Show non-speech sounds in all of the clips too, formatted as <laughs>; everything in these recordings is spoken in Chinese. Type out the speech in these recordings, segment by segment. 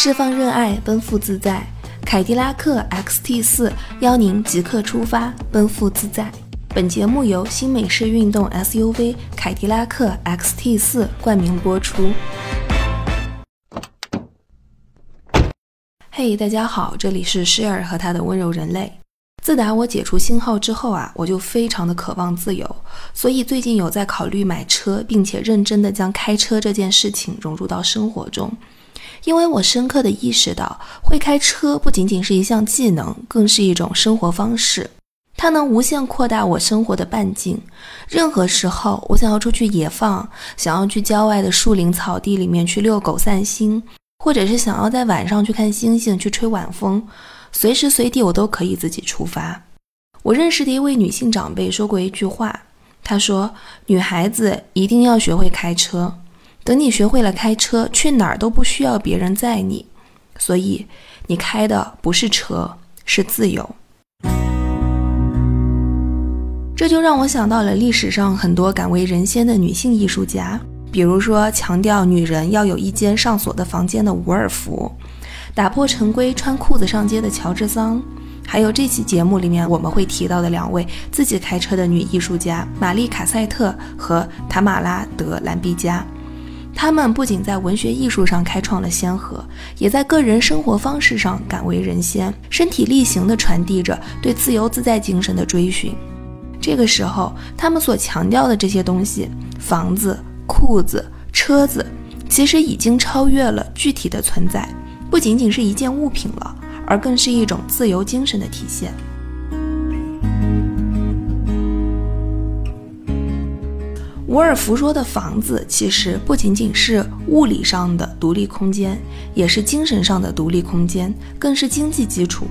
释放热爱，奔赴自在。凯迪拉克 XT 四邀您即刻出发，奔赴自在。本节目由新美式运动 SUV 凯迪拉克 XT 四冠名播出。嘿，大家好，这里是施尔和他的温柔人类。自打我解除信号之后啊，我就非常的渴望自由，所以最近有在考虑买车，并且认真的将开车这件事情融入到生活中。因为我深刻的意识到，会开车不仅仅是一项技能，更是一种生活方式。它能无限扩大我生活的半径。任何时候，我想要出去野放，想要去郊外的树林草地里面去遛狗散心，或者是想要在晚上去看星星、去吹晚风，随时随地我都可以自己出发。我认识的一位女性长辈说过一句话，她说：“女孩子一定要学会开车。”等你学会了开车，去哪儿都不需要别人载你，所以你开的不是车，是自由。这就让我想到了历史上很多敢为人先的女性艺术家，比如说强调女人要有一间上锁的房间的伍尔夫，打破陈规穿裤子上街的乔治桑，还有这期节目里面我们会提到的两位自己开车的女艺术家玛丽卡塞特和塔马拉德兰比加。他们不仅在文学艺术上开创了先河，也在个人生活方式上敢为人先，身体力行地传递着对自由自在精神的追寻。这个时候，他们所强调的这些东西——房子、裤子、车子，其实已经超越了具体的存在，不仅仅是一件物品了，而更是一种自由精神的体现。伍尔夫说的房子，其实不仅仅是物理上的独立空间，也是精神上的独立空间，更是经济基础，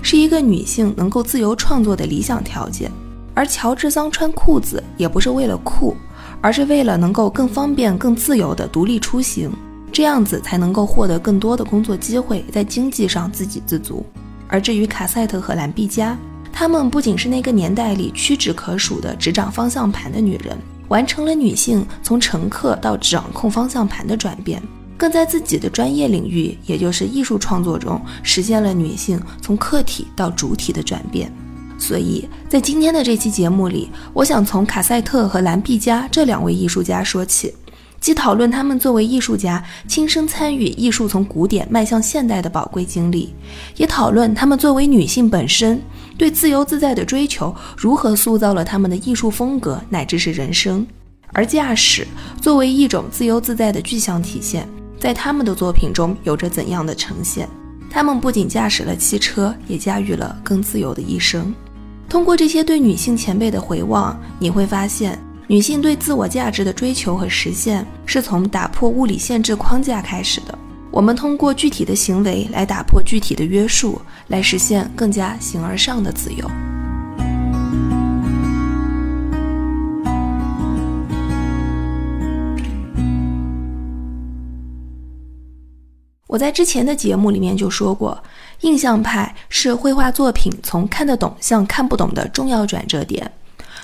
是一个女性能够自由创作的理想条件。而乔治桑穿裤子，也不是为了酷，而是为了能够更方便、更自由的独立出行，这样子才能够获得更多的工作机会，在经济上自给自足。而至于卡塞特和兰碧佳，她们不仅是那个年代里屈指可数的执掌方向盘的女人。完成了女性从乘客到掌控方向盘的转变，更在自己的专业领域，也就是艺术创作中，实现了女性从客体到主体的转变。所以在今天的这期节目里，我想从卡塞特和兰碧加这两位艺术家说起，既讨论他们作为艺术家亲身参与艺术从古典迈向现代的宝贵经历，也讨论他们作为女性本身。对自由自在的追求如何塑造了他们的艺术风格乃至是人生？而驾驶作为一种自由自在的具象体现，在他们的作品中有着怎样的呈现？他们不仅驾驶了汽车，也驾驭了更自由的一生。通过这些对女性前辈的回望，你会发现，女性对自我价值的追求和实现是从打破物理限制框架开始的。我们通过具体的行为来打破具体的约束，来实现更加形而上的自由。我在之前的节目里面就说过，印象派是绘画作品从看得懂向看不懂的重要转折点。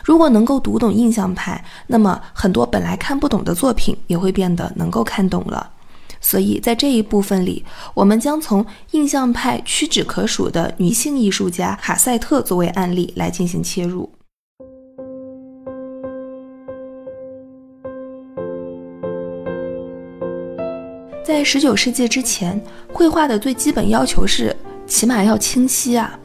如果能够读懂印象派，那么很多本来看不懂的作品也会变得能够看懂了。所以在这一部分里，我们将从印象派屈指可数的女性艺术家卡塞特作为案例来进行切入。在十九世纪之前，绘画的最基本要求是起码要清晰啊，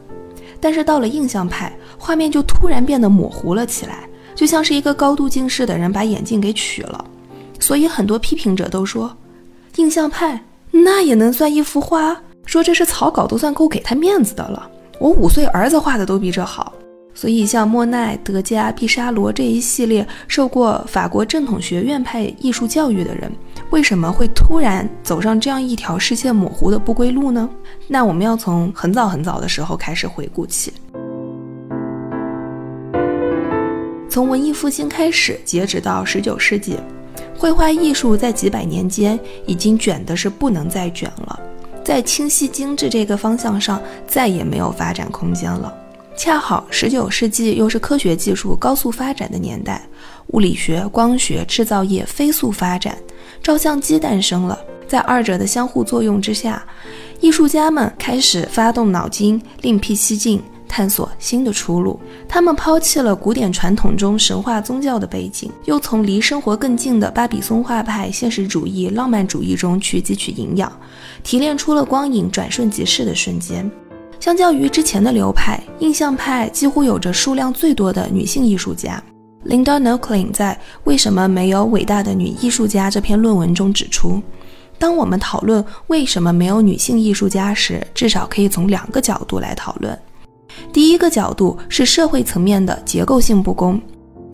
但是到了印象派，画面就突然变得模糊了起来，就像是一个高度近视的人把眼镜给取了。所以很多批评者都说。印象派那也能算一幅画？说这是草稿都算够给他面子的了。我五岁儿子画的都比这好。所以像莫奈、德加、毕沙罗这一系列受过法国正统学院派艺术教育的人，为什么会突然走上这样一条视线模糊的不归路呢？那我们要从很早很早的时候开始回顾起，从文艺复兴开始，截止到十九世纪。绘画艺术在几百年间已经卷的是不能再卷了，在清晰精致这个方向上再也没有发展空间了。恰好十九世纪又是科学技术高速发展的年代，物理学、光学、制造业飞速发展，照相机诞生了，在二者的相互作用之下，艺术家们开始发动脑筋，另辟蹊径，探索新的出路。他们抛弃了古典传统中神话宗教的背景，又从离生活更近的巴比松画派现实主义、浪漫主义中去汲取营养，提炼出了光影转瞬即逝的瞬间。相较于之前的流派，印象派几乎有着数量最多的女性艺术家。Linda n o c l i n 在《为什么没有伟大的女艺术家》这篇论文中指出，当我们讨论为什么没有女性艺术家时，至少可以从两个角度来讨论。第一个角度是社会层面的结构性不公，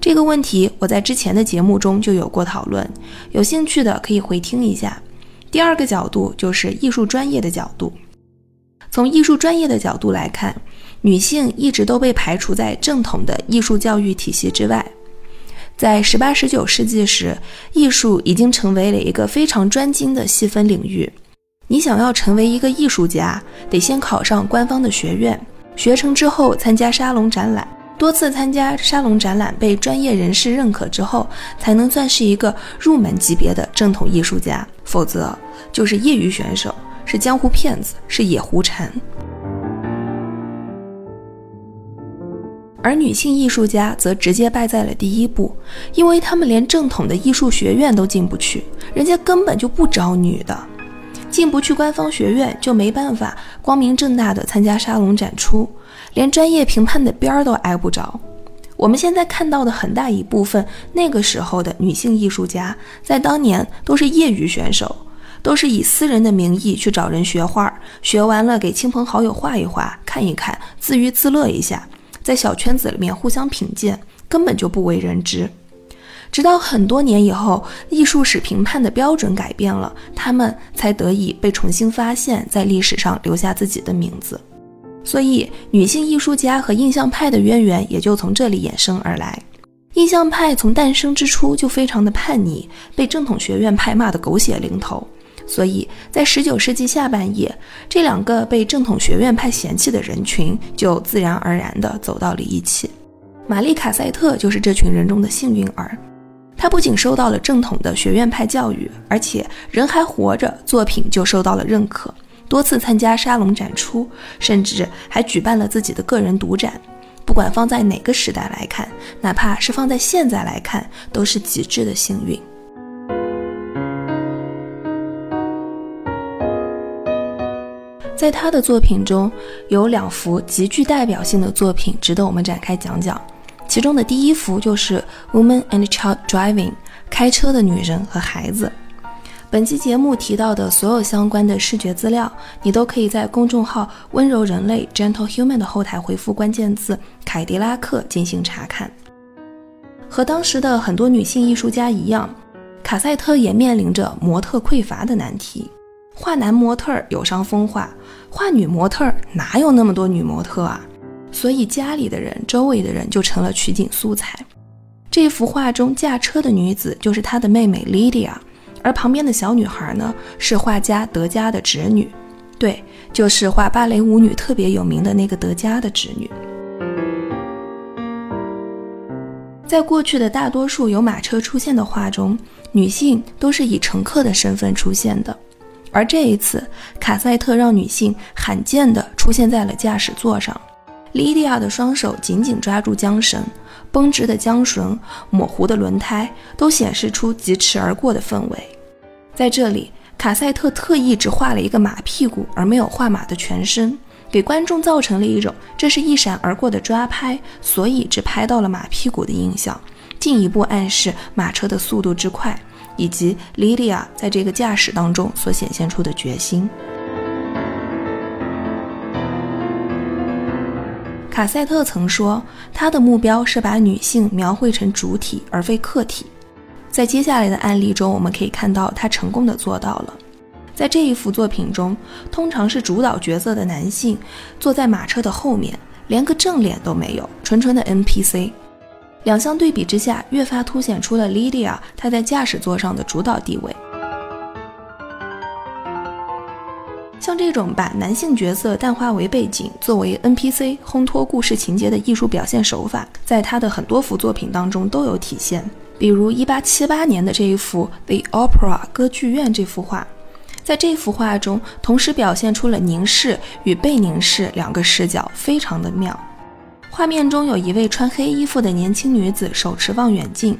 这个问题我在之前的节目中就有过讨论，有兴趣的可以回听一下。第二个角度就是艺术专业的角度，从艺术专业的角度来看，女性一直都被排除在正统的艺术教育体系之外。在十八、十九世纪时，艺术已经成为了一个非常专精的细分领域。你想要成为一个艺术家，得先考上官方的学院，学成之后参加沙龙展览，多次参加沙龙展览被专业人士认可之后，才能算是一个入门级别的正统艺术家。否则，就是业余选手，是江湖骗子，是野狐禅。而女性艺术家则直接败在了第一步，因为她们连正统的艺术学院都进不去，人家根本就不招女的，进不去官方学院就没办法光明正大的参加沙龙展出，连专业评判的边儿都挨不着。我们现在看到的很大一部分那个时候的女性艺术家，在当年都是业余选手，都是以私人的名义去找人学画，学完了给亲朋好友画一画，看一看，自娱自乐一下。在小圈子里面互相品鉴，根本就不为人知。直到很多年以后，艺术史评判的标准改变了，他们才得以被重新发现，在历史上留下自己的名字。所以，女性艺术家和印象派的渊源也就从这里衍生而来。印象派从诞生之初就非常的叛逆，被正统学院派骂得狗血淋头。所以在十九世纪下半叶，这两个被正统学院派嫌弃的人群就自然而然地走到了一起。玛丽卡塞特就是这群人中的幸运儿，他不仅受到了正统的学院派教育，而且人还活着，作品就受到了认可，多次参加沙龙展出，甚至还举办了自己的个人独展。不管放在哪个时代来看，哪怕是放在现在来看，都是极致的幸运。在他的作品中，有两幅极具代表性的作品值得我们展开讲讲。其中的第一幅就是《Woman and Child Driving》，开车的女人和孩子。本期节目提到的所有相关的视觉资料，你都可以在公众号“温柔人类 Gentle Human” 的后台回复关键字“凯迪拉克”进行查看。和当时的很多女性艺术家一样，卡塞特也面临着模特匮乏的难题。画男模特有伤风化，画女模特哪有那么多女模特啊？所以家里的人、周围的人就成了取景素材。这幅画中驾车的女子就是他的妹妹 Lydia，而旁边的小女孩呢是画家德加的侄女，对，就是画芭蕾舞女特别有名的那个德加的侄女。在过去的大多数有马车出现的画中，女性都是以乘客的身份出现的。而这一次，卡塞特让女性罕见地出现在了驾驶座上。莉迪亚的双手紧紧抓住缰绳，绷直的缰绳、模糊的轮胎都显示出疾驰而过的氛围。在这里，卡塞特特意只画了一个马屁股，而没有画马的全身，给观众造成了一种这是一闪而过的抓拍，所以只拍到了马屁股的印象，进一步暗示马车的速度之快。以及莉莉亚在这个驾驶当中所显现出的决心。卡塞特曾说，他的目标是把女性描绘成主体而非客体。在接下来的案例中，我们可以看到他成功的做到了。在这一幅作品中，通常是主导角色的男性坐在马车的后面，连个正脸都没有，纯纯的 NPC。两相对比之下，越发凸显出了 Lydia 她在驾驶座上的主导地位。像这种把男性角色淡化为背景，作为 NPC 烘托故事情节的艺术表现手法，在他的很多幅作品当中都有体现。比如1878年的这一幅《The Opera 歌剧院》这幅画，在这幅画中，同时表现出了凝视与被凝视两个视角，非常的妙。画面中有一位穿黑衣服的年轻女子，手持望远镜，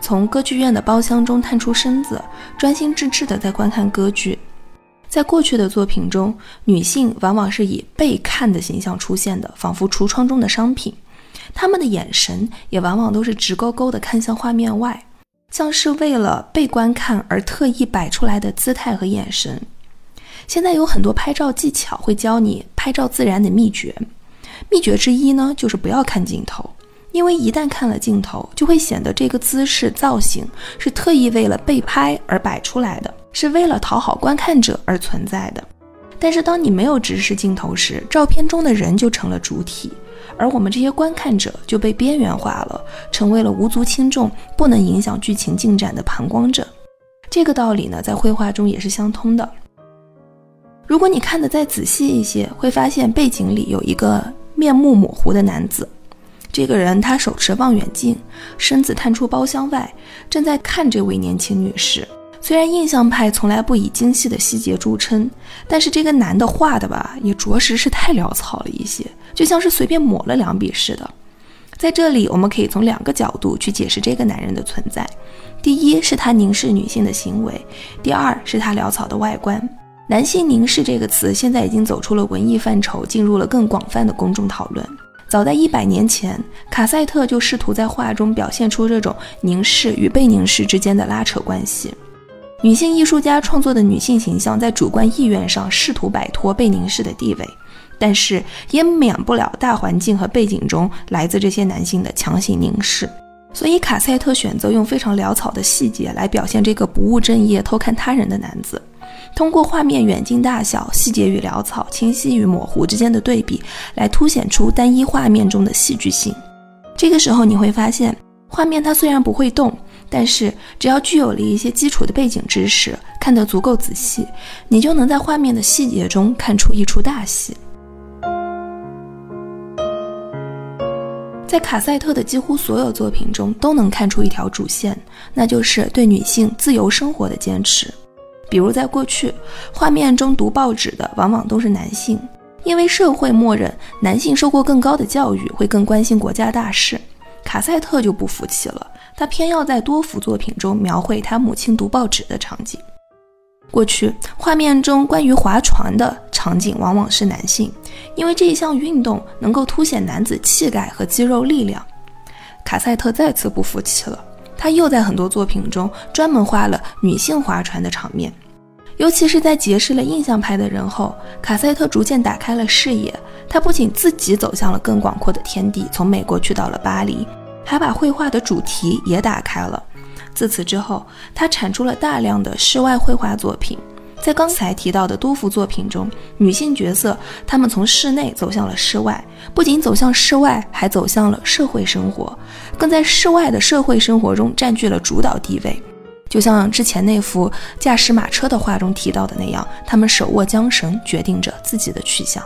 从歌剧院的包厢中探出身子，专心致志地在观看歌剧。在过去的作品中，女性往往是以被看的形象出现的，仿佛橱窗中的商品。她们的眼神也往往都是直勾勾地看向画面外。像是为了被观看而特意摆出来的姿态和眼神。现在有很多拍照技巧会教你拍照自然的秘诀，秘诀之一呢就是不要看镜头，因为一旦看了镜头，就会显得这个姿势造型是特意为了被拍而摆出来的，是为了讨好观看者而存在的。但是当你没有直视镜头时，照片中的人就成了主体。而我们这些观看者就被边缘化了，成为了无足轻重、不能影响剧情进展的旁观者。这个道理呢，在绘画中也是相通的。如果你看得再仔细一些，会发现背景里有一个面目模糊的男子。这个人他手持望远镜，身子探出包厢外，正在看这位年轻女士。虽然印象派从来不以精细的细节著称，但是这个男的画的吧，也着实是太潦草了一些。就像是随便抹了两笔似的。在这里，我们可以从两个角度去解释这个男人的存在：第一是他凝视女性的行为；第二是他潦草的外观。男性凝视这个词现在已经走出了文艺范畴，进入了更广泛的公众讨论。早在一百年前，卡塞特就试图在画中表现出这种凝视与被凝视之间的拉扯关系。女性艺术家创作的女性形象在主观意愿上试图摆脱被凝视的地位。但是也免不了大环境和背景中来自这些男性的强行凝视，所以卡塞特选择用非常潦草的细节来表现这个不务正业、偷看他人的男子。通过画面远近大小、细节与潦草、清晰与模糊之间的对比，来凸显出单一画面中的戏剧性。这个时候你会发现，画面它虽然不会动，但是只要具有了一些基础的背景知识，看得足够仔细，你就能在画面的细节中看出一出大戏。在卡塞特的几乎所有作品中，都能看出一条主线，那就是对女性自由生活的坚持。比如，在过去，画面中读报纸的往往都是男性，因为社会默认男性受过更高的教育，会更关心国家大事。卡塞特就不服气了，他偏要在多幅作品中描绘他母亲读报纸的场景。过去画面中关于划船的场景往往是男性，因为这一项运动能够凸显男子气概和肌肉力量。卡塞特再次不服气了，他又在很多作品中专门画了女性划船的场面。尤其是在结识了印象派的人后，卡塞特逐渐打开了视野。他不仅自己走向了更广阔的天地，从美国去到了巴黎，还把绘画的主题也打开了。自此之后，他产出了大量的室外绘画作品。在刚才提到的多幅作品中，女性角色她们从室内走向了室外，不仅走向室外，还走向了社会生活，更在室外的社会生活中占据了主导地位。就像之前那幅驾驶马车的画中提到的那样，她们手握缰绳，决定着自己的去向。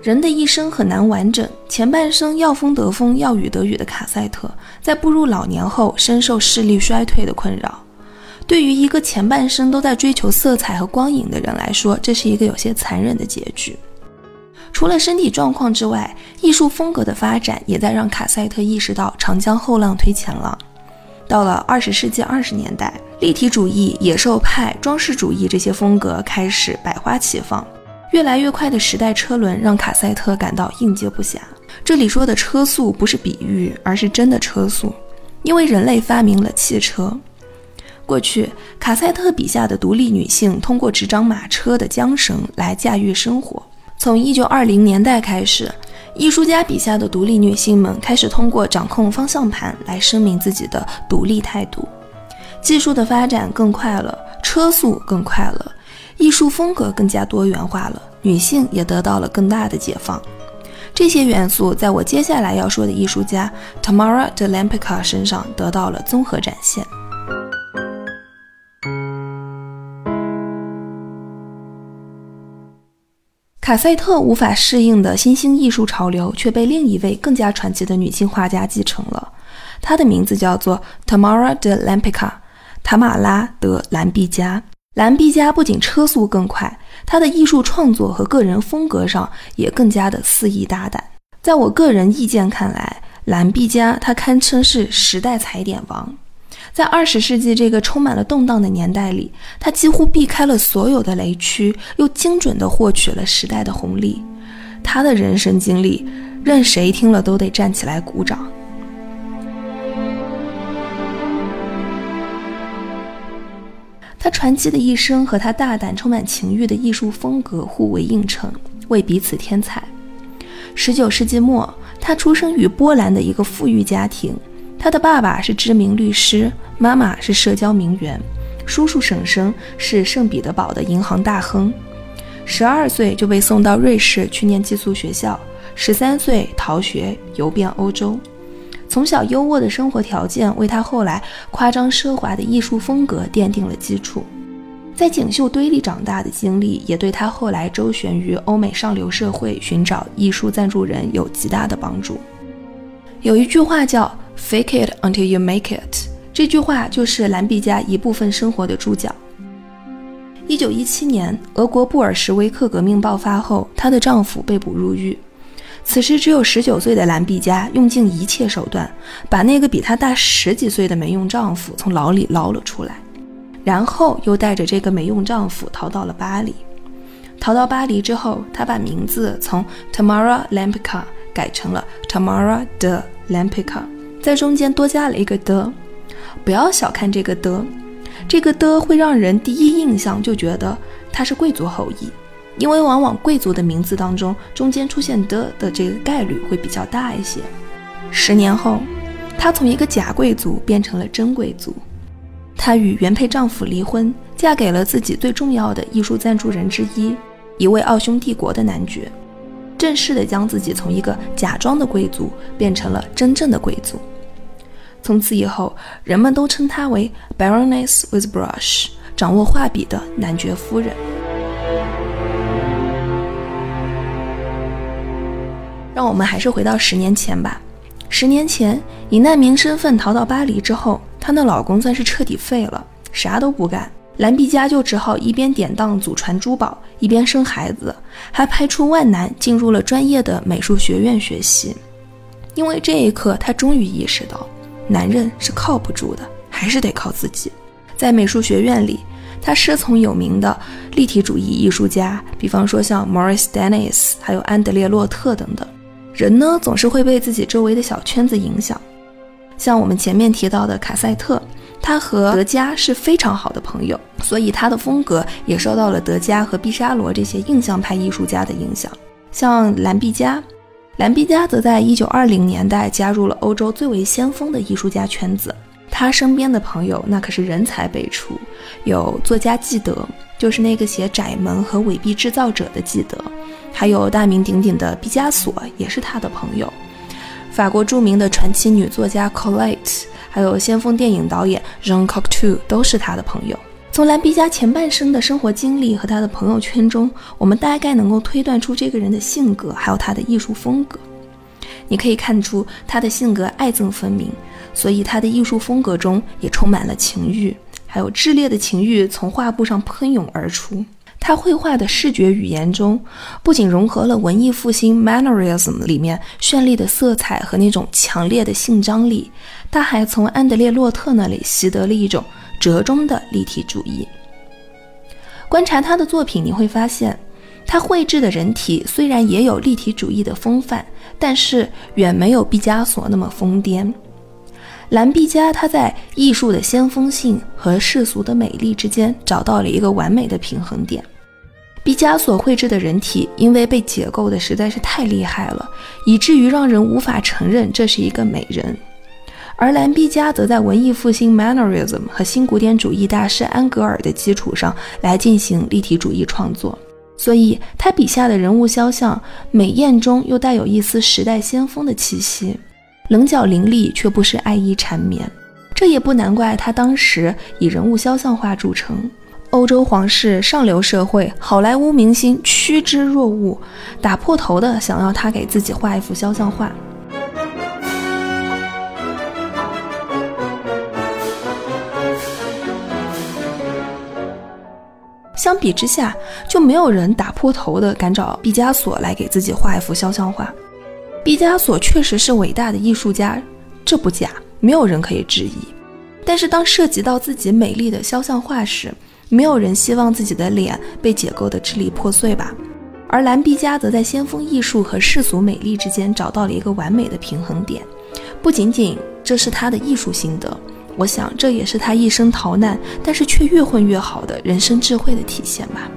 人的一生很难完整，前半生要风得风，要雨得雨的卡塞特，在步入老年后深受视力衰退的困扰。对于一个前半生都在追求色彩和光影的人来说，这是一个有些残忍的结局。除了身体状况之外，艺术风格的发展也在让卡塞特意识到长江后浪推前浪。到了二十世纪二十年代，立体主义、野兽派、装饰主义这些风格开始百花齐放。越来越快的时代车轮让卡塞特感到应接不暇。这里说的车速不是比喻，而是真的车速，因为人类发明了汽车。过去，卡塞特笔下的独立女性通过执掌马车的缰绳来驾驭生活。从1920年代开始，艺术家笔下的独立女性们开始通过掌控方向盘来声明自己的独立态度。技术的发展更快了，车速更快了。艺术风格更加多元化了，女性也得到了更大的解放。这些元素在我接下来要说的艺术家 Tamara de Lampica 身上得到了综合展现。卡塞特无法适应的新兴艺术潮流，却被另一位更加传奇的女性画家继承了。她的名字叫做 Tamara de Lampica，塔马拉·德·兰毕加。兰毕加不仅车速更快，她的艺术创作和个人风格上也更加的肆意大胆。在我个人意见看来，兰毕加她堪称是时代踩点王。在二十世纪这个充满了动荡的年代里，他几乎避开了所有的雷区，又精准地获取了时代的红利。他的人生经历，任谁听了都得站起来鼓掌。他传奇的一生和他大胆、充满情欲的艺术风格互为映衬，为彼此添彩。十九世纪末，他出生于波兰的一个富裕家庭，他的爸爸是知名律师。妈妈是社交名媛，叔叔婶婶是圣彼得堡的银行大亨。十二岁就被送到瑞士去念寄宿学校，十三岁逃学游遍欧洲。从小优渥的生活条件为他后来夸张奢华的艺术风格奠定了基础。在锦绣堆里长大的经历，也对他后来周旋于欧美上流社会寻找艺术赞助人有极大的帮助。有一句话叫 “Fake it until you make it”。这句话就是兰毕加一部分生活的注脚。一九一七年，俄国布尔什维克革命爆发后，她的丈夫被捕入狱。此时只有十九岁的兰毕加用尽一切手段，把那个比她大十几岁的没用丈夫从牢里捞了出来，然后又带着这个没用丈夫逃到了巴黎。逃到巴黎之后，她把名字从 Tamara Lampica 改成了 Tamara de Lampica，在中间多加了一个的。不要小看这个的，这个的会让人第一印象就觉得他是贵族后裔，因为往往贵族的名字当中中间出现的的这个概率会比较大一些。十年后，她从一个假贵族变成了真贵族，她与原配丈夫离婚，嫁给了自己最重要的艺术赞助人之一，一位奥匈帝国的男爵，正式的将自己从一个假装的贵族变成了真正的贵族。从此以后，人们都称她为 Baroness with Brush，掌握画笔的男爵夫人。让我们还是回到十年前吧。十年前，以难民身份逃到巴黎之后，她的老公算是彻底废了，啥都不干。兰碧佳就只好一边典当祖传珠宝，一边生孩子，还排除万难进入了专业的美术学院学习。因为这一刻，她终于意识到。男人是靠不住的，还是得靠自己。在美术学院里，他师从有名的立体主义艺术家，比方说像 Morris Dennis，还有安德烈洛特等等。人呢，总是会被自己周围的小圈子影响。像我们前面提到的卡塞特，他和德加是非常好的朋友，所以他的风格也受到了德加和毕沙罗这些印象派艺术家的影响。像兰毕加。兰毕加则在1920年代加入了欧洲最为先锋的艺术家圈子。他身边的朋友那可是人才辈出，有作家纪德，就是那个写《窄门》和《伪币制造者》的纪德，还有大名鼎鼎的毕加索，也是他的朋友。法国著名的传奇女作家 Colette，还有先锋电影导演 Jean Cocteau 都是他的朋友。从兰毕加前半生的生活经历和他的朋友圈中，我们大概能够推断出这个人的性格，还有他的艺术风格。你可以看出他的性格爱憎分明，所以他的艺术风格中也充满了情欲，还有炽烈的情欲从画布上喷涌而出。他绘画的视觉语言中，不仅融合了文艺复兴 Mannerism 里面绚丽的色彩和那种强烈的性张力，他还从安德烈洛特那里习得了一种。折中的立体主义。观察他的作品，你会发现，他绘制的人体虽然也有立体主义的风范，但是远没有毕加索那么疯癫。兰毕加他在艺术的先锋性和世俗的美丽之间找到了一个完美的平衡点。毕加索绘制的人体因为被解构的实在是太厉害了，以至于让人无法承认这是一个美人。而兰毕加则在文艺复兴 Mannerism 和新古典主义大师安格尔的基础上来进行立体主义创作，所以他笔下的人物肖像美艳中又带有一丝时代先锋的气息，棱角凌厉却不失爱意缠绵。这也不难怪他当时以人物肖像画著称，欧洲皇室上流社会好莱坞明星趋之若鹜打破头的想要他给自己画一幅肖像画。相比之下就没有人打破头的敢找毕加索来给自己画一幅肖像画。毕加索确实是伟大的艺术家这不假没有人可以质疑。但是当涉及到自己美丽的肖像画时没有人希望自己的脸被解构的支离破碎吧？而兰碧佳则在先锋艺术和世俗美丽之间找到了一个完美的平衡点。不仅仅这是他的艺术心得。我想，这也是他一生逃难，但是却越混越好的人生智慧的体现吧。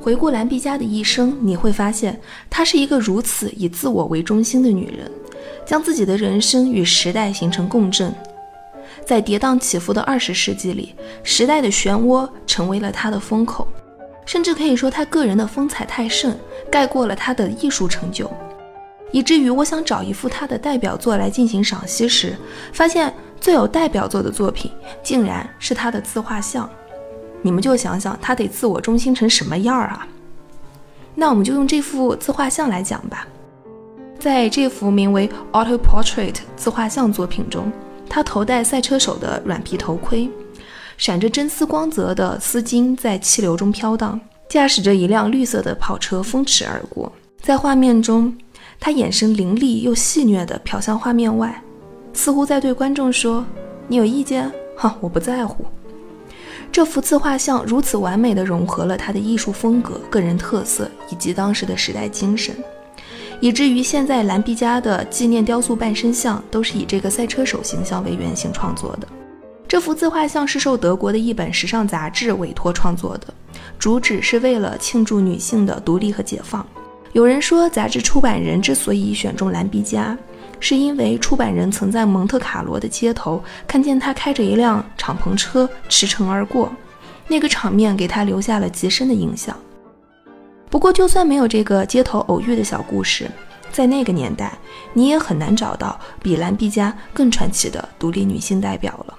回顾兰碧佳的一生，你会发现，她是一个如此以自我为中心的女人，将自己的人生与时代形成共振。在跌宕起伏的二十世纪里，时代的漩涡成为了他的风口，甚至可以说，他个人的风采太盛，盖过了他的艺术成就。以至于我想找一幅他的代表作来进行赏析时，发现最有代表作的作品竟然是他的自画像。你们就想想他得自我中心成什么样啊？那我们就用这幅自画像来讲吧。在这幅名为《Auto Portrait》自画像作品中，他头戴赛车手的软皮头盔，闪着真丝光泽的丝巾在气流中飘荡，驾驶着一辆绿色的跑车风驰而过，在画面中。他眼神凌厉又戏谑地瞟向画面外，似乎在对观众说：“你有意见？<laughs> 哈，我不在乎。”这幅自画像如此完美地融合了他的艺术风格、个人特色以及当时的时代精神，以至于现在兰毕加的纪念雕塑半身像都是以这个赛车手形象为原型创作的。这幅自画像是受德国的一本时尚杂志委托创作的，主旨是为了庆祝女性的独立和解放。有人说，杂志出版人之所以选中兰比加，是因为出版人曾在蒙特卡罗的街头看见他开着一辆敞篷车驰骋而过，那个场面给他留下了极深的印象。不过，就算没有这个街头偶遇的小故事，在那个年代，你也很难找到比兰碧加更传奇的独立女性代表了。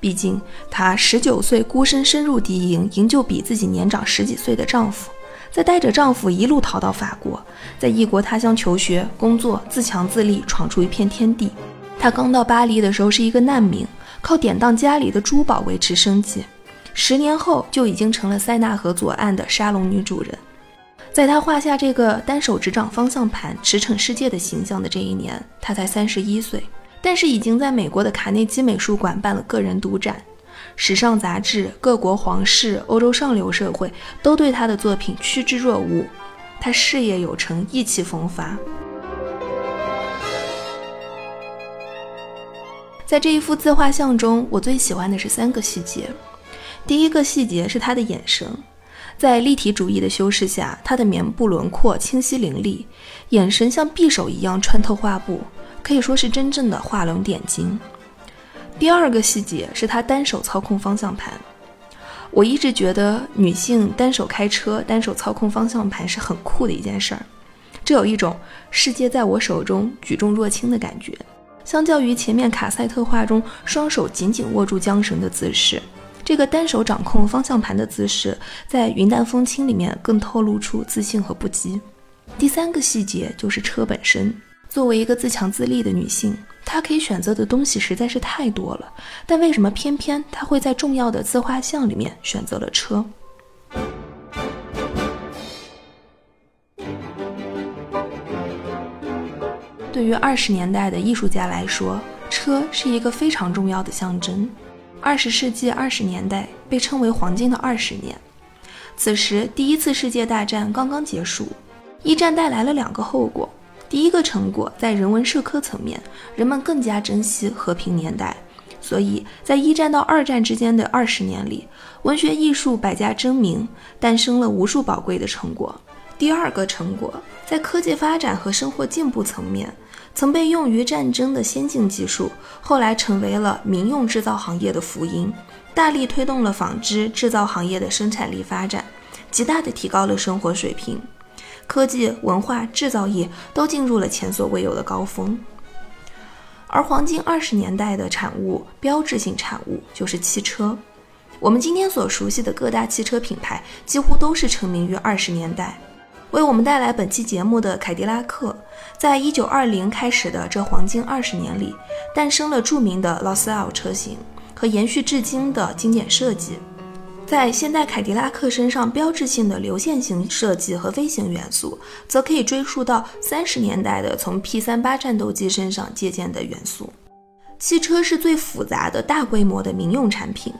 毕竟，她十九岁孤身深入敌营，营救比自己年长十几岁的丈夫。再带着丈夫一路逃到法国，在异国他乡求学、工作，自强自立，闯出一片天地。她刚到巴黎的时候是一个难民，靠典当家里的珠宝维持生计。十年后就已经成了塞纳河左岸的沙龙女主人。在他画下这个单手执掌方向盘驰骋世界的形象的这一年，他才三十一岁，但是已经在美国的卡内基美术馆办了个人独展。时尚杂志、各国皇室、欧洲上流社会都对他的作品趋之若鹜。他事业有成，意气风发。在这一幅自画像中，我最喜欢的是三个细节。第一个细节是他的眼神，在立体主义的修饰下，他的面部轮廓清晰凌厉，眼神像匕首一样穿透画布，可以说是真正的画龙点睛。第二个细节是她单手操控方向盘。我一直觉得女性单手开车、单手操控方向盘是很酷的一件事儿，这有一种世界在我手中举重若轻的感觉。相较于前面卡塞特画中双手紧紧握住缰绳的姿势，这个单手掌控方向盘的姿势在云淡风轻里面更透露出自信和不羁。第三个细节就是车本身。作为一个自强自立的女性，她可以选择的东西实在是太多了，但为什么偏偏她会在重要的自画像里面选择了车？对于二十年代的艺术家来说，车是一个非常重要的象征。二十世纪二十年代被称为黄金的二十年，此时第一次世界大战刚刚结束，一战带来了两个后果。第一个成果在人文社科层面，人们更加珍惜和平年代，所以在一战到二战之间的二十年里，文学艺术百家争鸣，诞生了无数宝贵的成果。第二个成果在科技发展和生活进步层面，曾被用于战争的先进技术，后来成为了民用制造行业的福音，大力推动了纺织制造行业的生产力发展，极大地提高了生活水平。科技、文化、制造业都进入了前所未有的高峰，而黄金二十年代的产物，标志性产物就是汽车。我们今天所熟悉的各大汽车品牌，几乎都是成名于二十年代。为我们带来本期节目的凯迪拉克，在一九二零开始的这黄金二十年里，诞生了著名的劳斯莱车型和延续至今的经典设计。在现代凯迪拉克身上标志性的流线型设计和飞行元素，则可以追溯到三十年代的从 P 三八战斗机身上借鉴的元素。汽车是最复杂的大规模的民用产品，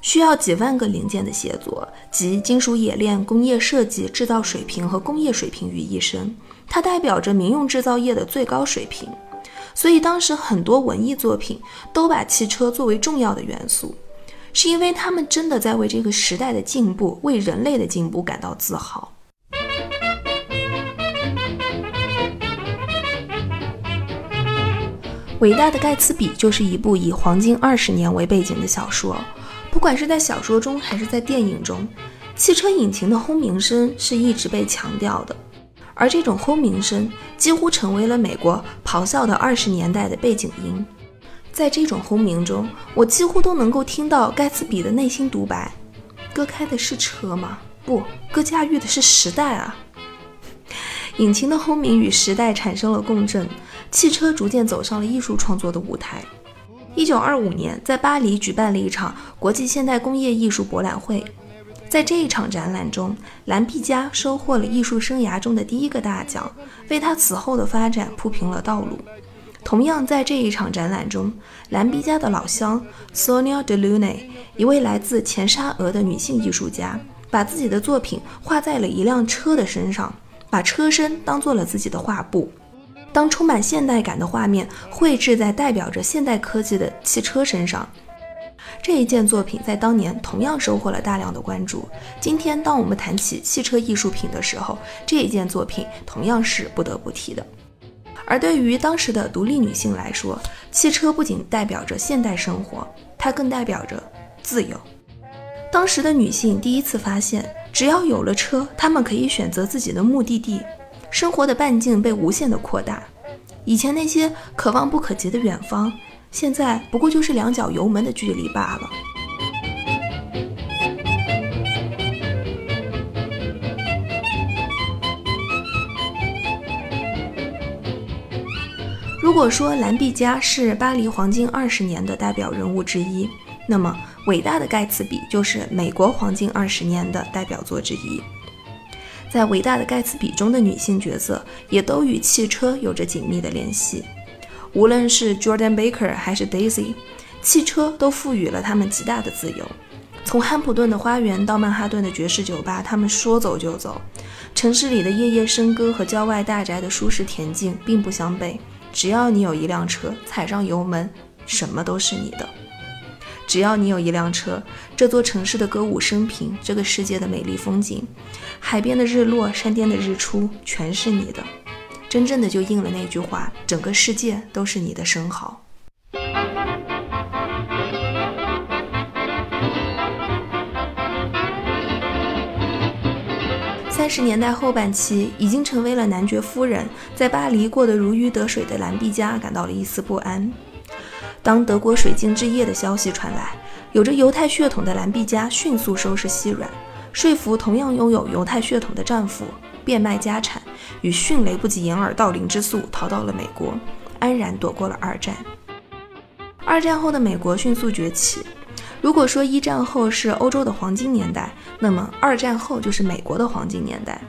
需要几万个零件的协作，集金属冶炼、工业设计、制造水平和工业水平于一身。它代表着民用制造业的最高水平，所以当时很多文艺作品都把汽车作为重要的元素。是因为他们真的在为这个时代的进步、为人类的进步感到自豪。伟大的盖茨比就是一部以黄金二十年为背景的小说。不管是在小说中还是在电影中，汽车引擎的轰鸣声是一直被强调的，而这种轰鸣声几乎成为了美国咆哮的二十年代的背景音。在这种轰鸣中，我几乎都能够听到盖茨比的内心独白：“哥开的是车吗？不，哥驾驭的是时代啊！” <laughs> 引擎的轰鸣与时代产生了共振，汽车逐渐走上了艺术创作的舞台。一九二五年，在巴黎举办了一场国际现代工业艺术博览会，在这一场展览中，兰毕加收获了艺术生涯中的第一个大奖，为他此后的发展铺平了道路。同样在这一场展览中，兰比家的老乡 Sonia de Luna，一位来自前沙俄的女性艺术家，把自己的作品画在了一辆车的身上，把车身当做了自己的画布。当充满现代感的画面绘制在代表着现代科技的汽车身上，这一件作品在当年同样收获了大量的关注。今天，当我们谈起汽车艺术品的时候，这一件作品同样是不得不提的。而对于当时的独立女性来说，汽车不仅代表着现代生活，它更代表着自由。当时的女性第一次发现，只要有了车，她们可以选择自己的目的地，生活的半径被无限的扩大。以前那些可望不可及的远方，现在不过就是两脚油门的距离罢了。如果说兰毕加是巴黎黄金二十年的代表人物之一，那么伟大的盖茨比就是美国黄金二十年的代表作之一。在伟大的盖茨比中的女性角色也都与汽车有着紧密的联系。无论是 Jordan Baker 还是 Daisy，汽车都赋予了他们极大的自由。从汉普顿的花园到曼哈顿的爵士酒吧，他们说走就走。城市里的夜夜笙歌和郊外大宅的舒适恬静并不相悖。只要你有一辆车，踩上油门，什么都是你的。只要你有一辆车，这座城市的歌舞升平，这个世界的美丽风景，海边的日落，山巅的日出，全是你的。真正的就应了那句话：整个世界都是你的生蚝。三十年代后半期，已经成为了男爵夫人，在巴黎过得如鱼得水的兰毕加感到了一丝不安。当德国水晶之夜的消息传来，有着犹太血统的兰毕加迅速收拾细软，说服同样拥有犹太血统的丈夫，变卖家产，与迅雷不及掩耳盗铃之速逃到了美国，安然躲过了二战。二战后的美国迅速崛起。如果说一战后是欧洲的黄金年代，那么二战后就是美国的黄金年代。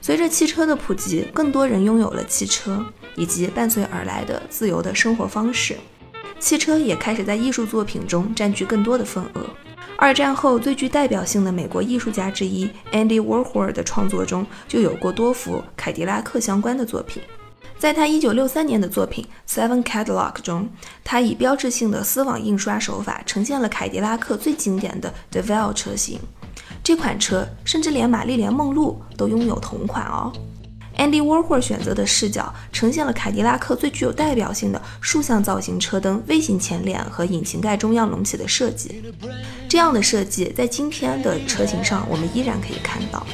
随着汽车的普及，更多人拥有了汽车，以及伴随而来的自由的生活方式，汽车也开始在艺术作品中占据更多的份额。二战后最具代表性的美国艺术家之一 Andy Warhol 的创作中就有过多幅凯迪拉克相关的作品。在他1963年的作品《Seven Cadillac》中，他以标志性的丝网印刷手法呈现了凯迪拉克最经典的 DeVille 车型。这款车甚至连玛丽莲·梦露都拥有同款哦。Andy Warhol 选择的视角呈现了凯迪拉克最具有代表性的竖向造型车灯、微型前脸和引擎盖中央隆起的设计。这样的设计在今天的车型上我们依然可以看到。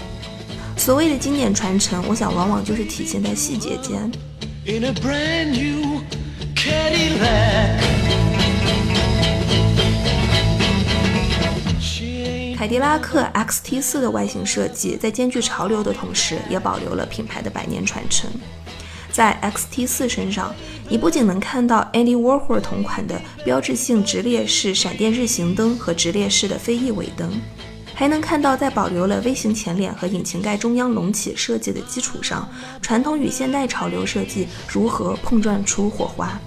所谓的经典传承，我想往往就是体现在细节间。in a brand new Cadillac. 凯迪拉克 XT4 的外形设计在兼具潮流的同时，也保留了品牌的百年传承。在 XT4 身上，你不仅能看到 Andy Warhol 同款的标志性直列式闪电日行灯和直列式的飞翼尾灯，还能看到在保留了微型前脸和引擎盖中央隆起设计的基础上，传统与现代潮流设计如何碰撞出火花。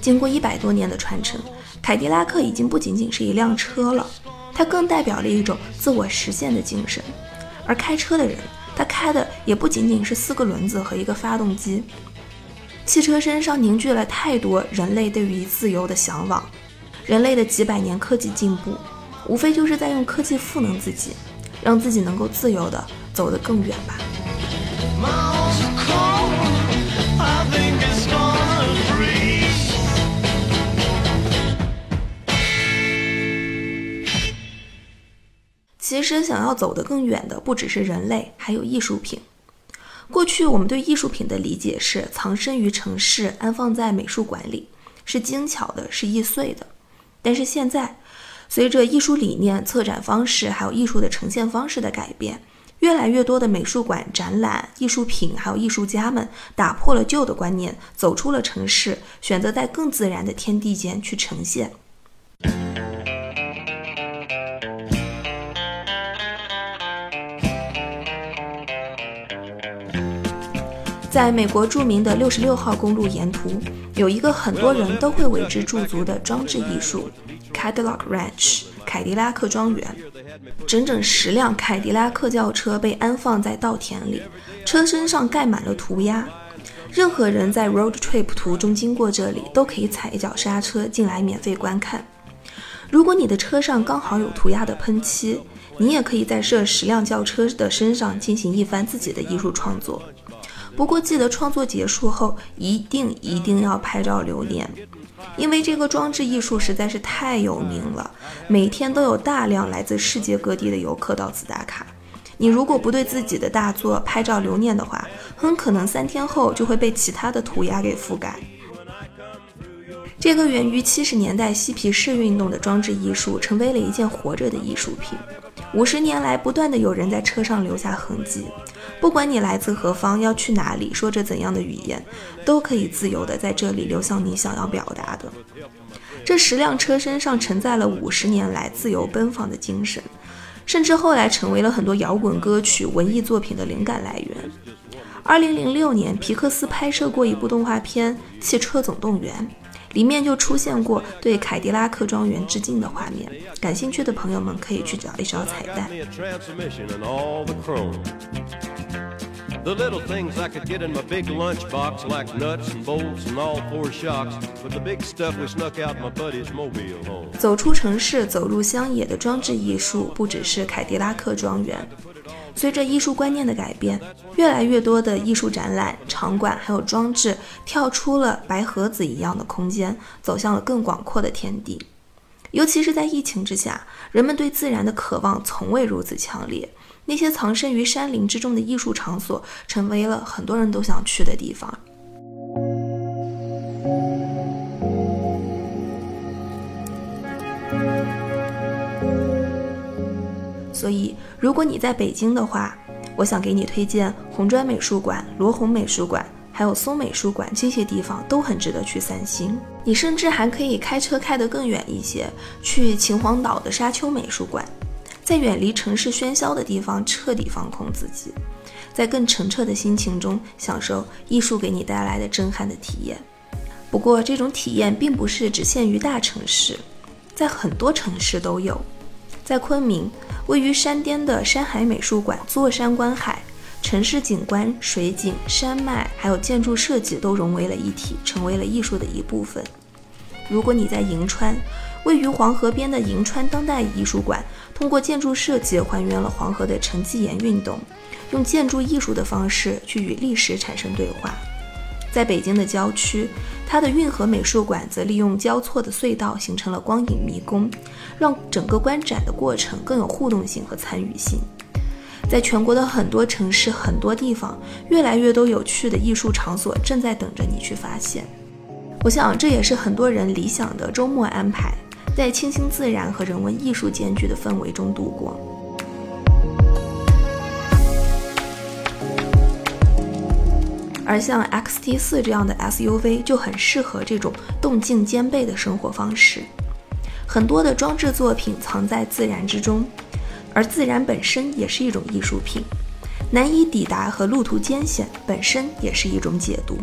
经过一百多年的传承，凯迪拉克已经不仅仅是一辆车了，它更代表了一种自我实现的精神。而开车的人，他开的也不仅仅是四个轮子和一个发动机。汽车身上凝聚了太多人类对于自由的向往，人类的几百年科技进步。无非就是在用科技赋能自己，让自己能够自由的走得更远吧。其实，想要走得更远的不只是人类，还有艺术品。过去我们对艺术品的理解是藏身于城市，安放在美术馆里，是精巧的，是易碎的。但是现在。随着艺术理念、策展方式，还有艺术的呈现方式的改变，越来越多的美术馆、展览、艺术品，还有艺术家们打破了旧的观念，走出了城市，选择在更自然的天地间去呈现。在美国著名的六十六号公路沿途，有一个很多人都会为之驻足的装置艺术。Cadillac Ranch 凯迪拉克庄园，整整十辆凯迪拉克轿车被安放在稻田里，车身上盖满了涂鸦。任何人在 road trip 途中经过这里，都可以踩一脚刹车进来免费观看。如果你的车上刚好有涂鸦的喷漆，你也可以在这十辆轿车的身上进行一番自己的艺术创作。不过记得创作结束后，一定一定要拍照留念。因为这个装置艺术实在是太有名了，每天都有大量来自世界各地的游客到此打卡。你如果不对自己的大作拍照留念的话，很可能三天后就会被其他的涂鸦给覆盖。这个源于七十年代嬉皮士运动的装置艺术，成为了一件活着的艺术品。五十年来，不断的有人在车上留下痕迹。不管你来自何方，要去哪里，说着怎样的语言，都可以自由的在这里留下你想要表达的。这十辆车身上承载了五十年来自由奔放的精神，甚至后来成为了很多摇滚歌曲、文艺作品的灵感来源。二零零六年，皮克斯拍摄过一部动画片《汽车总动员》。里面就出现过对凯迪拉克庄园致敬的画面，感兴趣的朋友们可以去找一找彩蛋。走出城市，走入乡野的装置艺术，不只是凯迪拉克庄园。随着艺术观念的改变，越来越多的艺术展览场馆还有装置跳出了白盒子一样的空间，走向了更广阔的天地。尤其是在疫情之下，人们对自然的渴望从未如此强烈。那些藏身于山林之中的艺术场所，成为了很多人都想去的地方。所以，如果你在北京的话，我想给你推荐红砖美术馆、罗红美术馆，还有松美术馆，这些地方都很值得去散心。你甚至还可以开车开得更远一些，去秦皇岛的沙丘美术馆，在远离城市喧嚣的地方彻底放空自己，在更澄澈的心情中享受艺术给你带来的震撼的体验。不过，这种体验并不是只限于大城市，在很多城市都有。在昆明，位于山巅的山海美术馆，坐山观海，城市景观、水景、山脉，还有建筑设计都融为了一体，成为了艺术的一部分。如果你在银川，位于黄河边的银川当代艺术馆，通过建筑设计还原了黄河的沉积岩运动，用建筑艺术的方式去与历史产生对话。在北京的郊区，它的运河美术馆则利用交错的隧道形成了光影迷宫，让整个观展的过程更有互动性和参与性。在全国的很多城市、很多地方，越来越多有趣的艺术场所正在等着你去发现。我想，这也是很多人理想的周末安排，在清新自然和人文艺术兼具的氛围中度过。而像 XT4 这样的 SUV 就很适合这种动静兼备的生活方式。很多的装置作品藏在自然之中，而自然本身也是一种艺术品。难以抵达和路途艰险本身也是一种解读。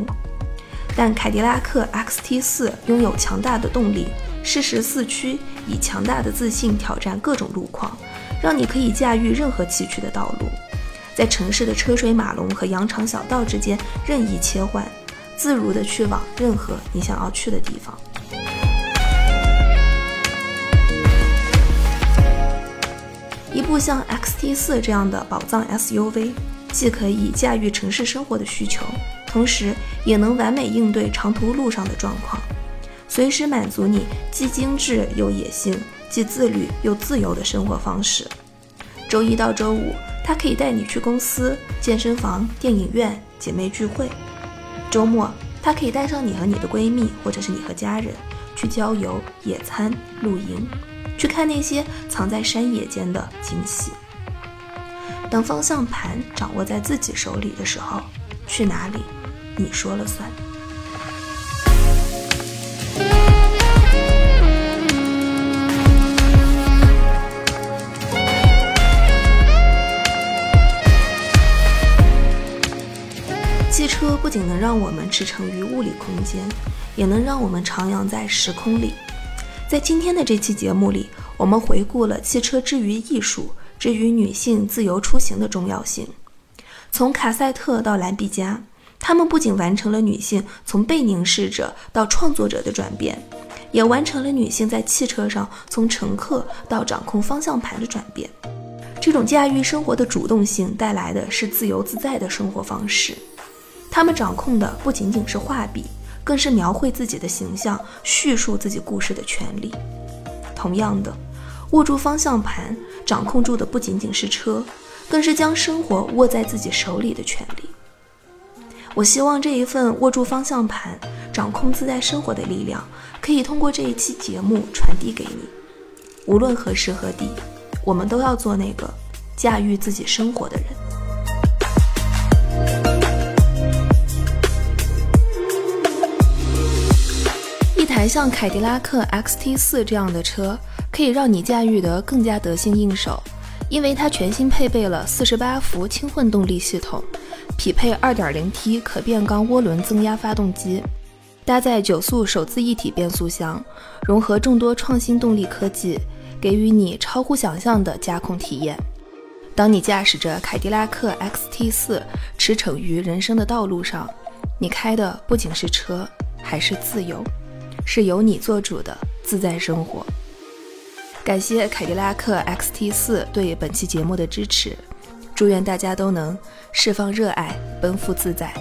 但凯迪拉克 XT4 拥有强大的动力，适时四驱，以强大的自信挑战各种路况，让你可以驾驭任何崎岖的道路，在城市的车水马龙和羊肠小道之间任意切换，自如地去往任何你想要去的地方。一部像 XT4 这样的宝藏 SUV，既可以驾驭城市生活的需求，同时也能完美应对长途路上的状况，随时满足你既精致又野性、既自律又自由的生活方式。周一到周五，他可以带你去公司、健身房、电影院、姐妹聚会；周末，他可以带上你和你的闺蜜，或者是你和家人去郊游、野餐、露营。去看那些藏在山野间的惊喜。当方向盘掌握在自己手里的时候，去哪里，你说了算。车不仅能让我们驰骋于物理空间，也能让我们徜徉在时空里。在今天的这期节目里，我们回顾了汽车之于艺术之于女性自由出行的重要性。从卡塞特到兰比加，他们不仅完成了女性从被凝视者到创作者的转变，也完成了女性在汽车上从乘客到掌控方向盘的转变。这种驾驭生活的主动性带来的是自由自在的生活方式。他们掌控的不仅仅是画笔。更是描绘自己的形象、叙述自己故事的权利。同样的，握住方向盘，掌控住的不仅仅是车，更是将生活握在自己手里的权利。我希望这一份握住方向盘、掌控自在生活的力量，可以通过这一期节目传递给你。无论何时何地，我们都要做那个驾驭自己生活的人。台像凯迪拉克 XT4 这样的车，可以让你驾驭得更加得心应手，因为它全新配备了48伏轻混动力系统，匹配 2.0T 可变缸涡轮增压发动机，搭载九速手自一体变速箱，融合众多创新动力科技，给予你超乎想象的驾控体验。当你驾驶着凯迪拉克 XT4 驰骋于人生的道路上，你开的不仅是车，还是自由。是由你做主的自在生活。感谢凯迪拉克 XT 四对本期节目的支持，祝愿大家都能释放热爱，奔赴自在。